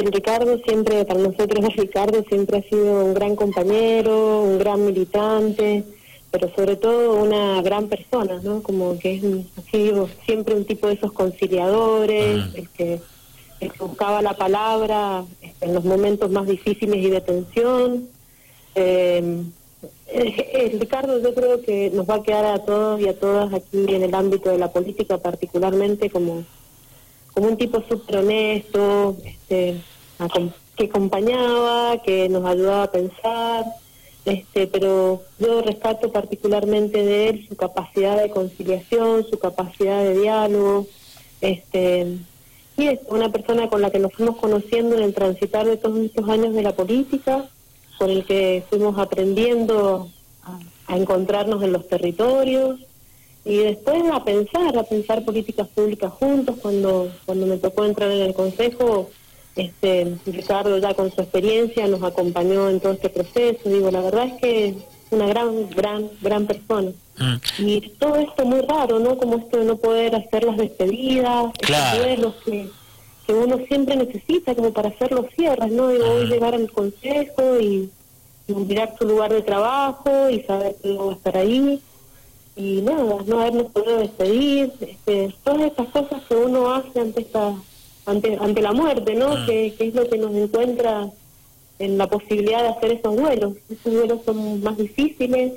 el Ricardo siempre, para nosotros Ricardo siempre ha sido un gran compañero, un gran militante, pero sobre todo una gran persona, ¿no? Como que es, así siempre un tipo de esos conciliadores, mm. el, que, buscaba la palabra este, en los momentos más difíciles y de tensión. Eh, Ricardo yo creo que nos va a quedar a todos y a todas aquí en el ámbito de la política particularmente como como un tipo súper honesto, este, que acompañaba, que nos ayudaba a pensar, este, pero yo rescato particularmente de él su capacidad de conciliación, su capacidad de diálogo, este, y es una persona con la que nos fuimos conociendo en el transitar de todos estos años de la política, con el que fuimos aprendiendo a encontrarnos en los territorios, y después a pensar, a pensar políticas públicas juntos. Cuando cuando me tocó entrar en el Consejo, este Ricardo ya con su experiencia nos acompañó en todo este proceso. Digo, la verdad es que una gran, gran, gran persona. Mm. Y todo esto muy raro, ¿no? Como esto de no poder hacer las despedidas, los que, que uno siempre necesita como para hacer los cierres, ¿no? Digo, hoy mm. llegar al Consejo y, y mirar su lugar de trabajo y saber que va a estar ahí y nada, no habernos podido despedir, este, todas estas cosas que uno hace ante esta ante ante la muerte, ¿no? Ah. Que, es lo que nos encuentra en la posibilidad de hacer esos vuelos. Esos vuelos son más difíciles,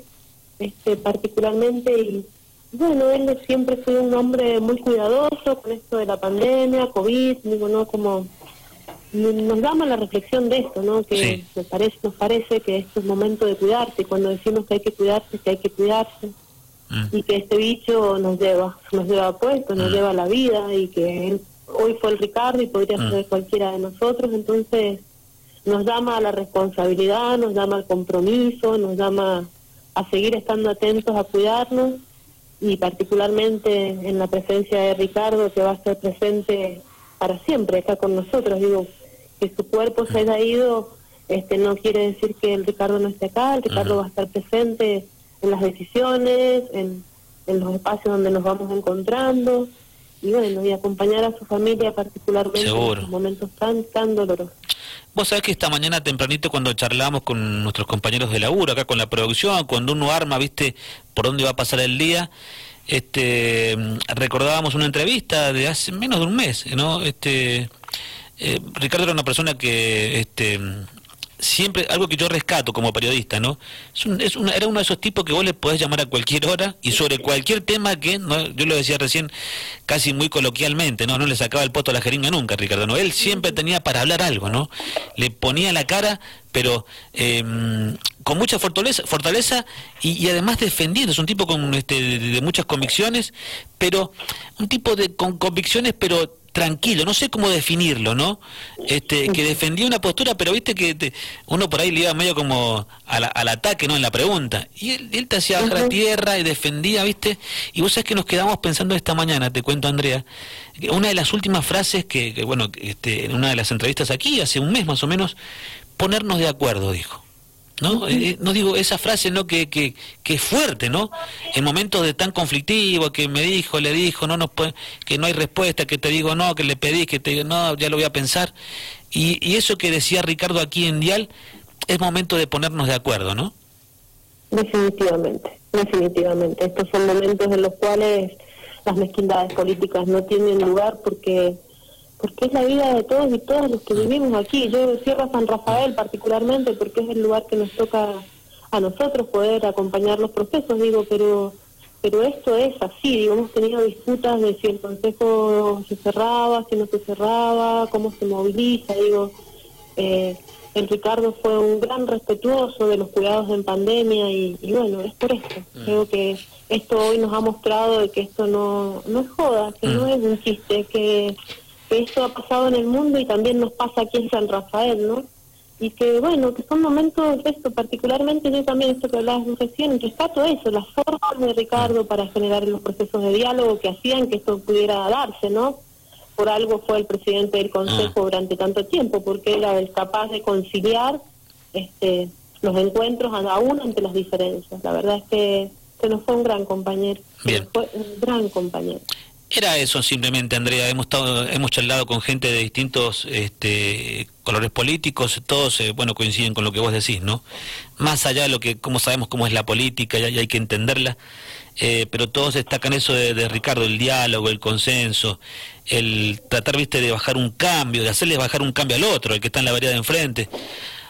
este particularmente y bueno, él siempre fue un hombre muy cuidadoso con esto de la pandemia, COVID, digo, ¿no? Como nos damos la reflexión de esto, ¿no? Que parece, nos parece que esto es momento de cuidarse cuando decimos que hay que cuidarse, que hay que cuidarse y que este bicho nos lleva, nos lleva puesto, nos lleva a la vida y que él, hoy fue el Ricardo y podría ser cualquiera de nosotros, entonces nos llama a la responsabilidad, nos llama al compromiso, nos llama a seguir estando atentos, a cuidarnos. Y particularmente en la presencia de Ricardo que va a estar presente para siempre acá con nosotros, digo, que su cuerpo se haya ido, este no quiere decir que el Ricardo no esté acá, el Ricardo va a estar presente en las decisiones, en, los espacios donde nos vamos encontrando y bueno, y acompañar a su familia particularmente en en momentos tan, tan dolorosos. Vos sabés que esta mañana tempranito cuando charlamos con nuestros compañeros de laburo, acá con la producción, cuando uno arma, viste, por dónde va a pasar el día, este recordábamos una entrevista de hace menos de un mes, ¿no? Este eh, Ricardo era una persona que este siempre algo que yo rescato como periodista, ¿no? Es, era uno de esos tipos que vos le podés llamar a cualquier hora y sobre cualquier tema que, ¿no? yo lo decía recién casi muy coloquialmente, ¿no? No le sacaba el poto a la jeringa nunca, Ricardo, ¿no? Él siempre tenía para hablar algo, ¿no? Le ponía la cara, pero em, con mucha fortaleza, fortaleza y, además defendiendo, es un tipo con este, de, muchas convicciones, pero un tipo de con convicciones, pero tranquilo, no sé cómo definirlo, ¿no? Este, que defendía una postura, pero viste que uno por ahí le iba medio como al ataque, ¿no? En la pregunta. Y él, te hacía bajar a tierra y defendía, ¿viste? Y vos sabés que nos quedamos pensando esta mañana, te cuento, Andrea, una de las últimas frases que, bueno, este, en una de las entrevistas aquí, hace un mes más o menos, ponernos de acuerdo, dijo. ¿No? Eh, no digo esa frase no que, que, que, es fuerte, ¿no? En momentos de tan conflictivo que me dijo, le dijo, no no que no hay respuesta, que te digo no, que le pedí, que te digo no, ya lo voy a pensar. Y, y eso que decía Ricardo aquí en Dial es momento de ponernos de acuerdo, ¿no? Definitivamente, definitivamente. Estos son momentos en los cuales las mezquindades políticas no tienen lugar porque porque es la vida de todos y todas los que vivimos aquí. Yo cierro San Rafael particularmente porque es el lugar que nos toca a nosotros poder acompañar los procesos, digo, pero pero esto es así, digo, hemos tenido disputas de si el Consejo se cerraba, si no se cerraba, cómo se moviliza, digo, eh, el Ricardo fue un gran respetuoso de los cuidados en pandemia y, bueno, es por esto. Mm. Creo que esto hoy nos ha mostrado que esto no, no es joda, que no mm. es un chiste, que que esto ha pasado en el mundo y también nos pasa aquí en San Rafael, ¿no? Y que, bueno, que son momentos, esto particularmente, yo también, esto que hablabas recién, rescato eso, las formas de Ricardo para generar los procesos de diálogo que hacían que esto pudiera darse, ¿no? Por algo fue el presidente del Consejo ah. durante tanto tiempo, porque era el capaz de conciliar este los encuentros aún ante las diferencias. La verdad es que, que nos fue un gran compañero. Bien. Fue un gran compañero. Era eso simplemente, Andrea. Hemos estado, hemos charlado con gente de distintos este, colores políticos, todos, eh, bueno, coinciden con lo que vos decís, ¿no? Más allá de lo que, como sabemos cómo es la política, ya, hay que entenderla, eh, pero todos destacan eso de, Ricardo, el diálogo, el consenso, el tratar, viste, de bajar un cambio, de hacerle bajar un cambio al otro, el que está en la variedad de enfrente.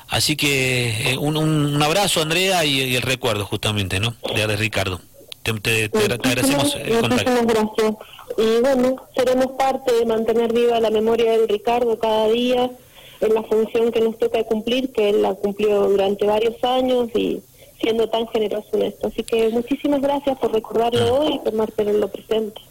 Así que eh, un, un, abrazo, Andrea, y, el recuerdo justamente, ¿no? De, de Ricardo. Te, agradecemos el contacto. gracias. Y bueno, seremos parte de mantener viva la memoria del Ricardo cada día en la función que nos toca cumplir, que él la cumplió durante varios años y siendo tan generoso en esto. Así que muchísimas gracias por recordarlo hoy y por mantenerlo presente.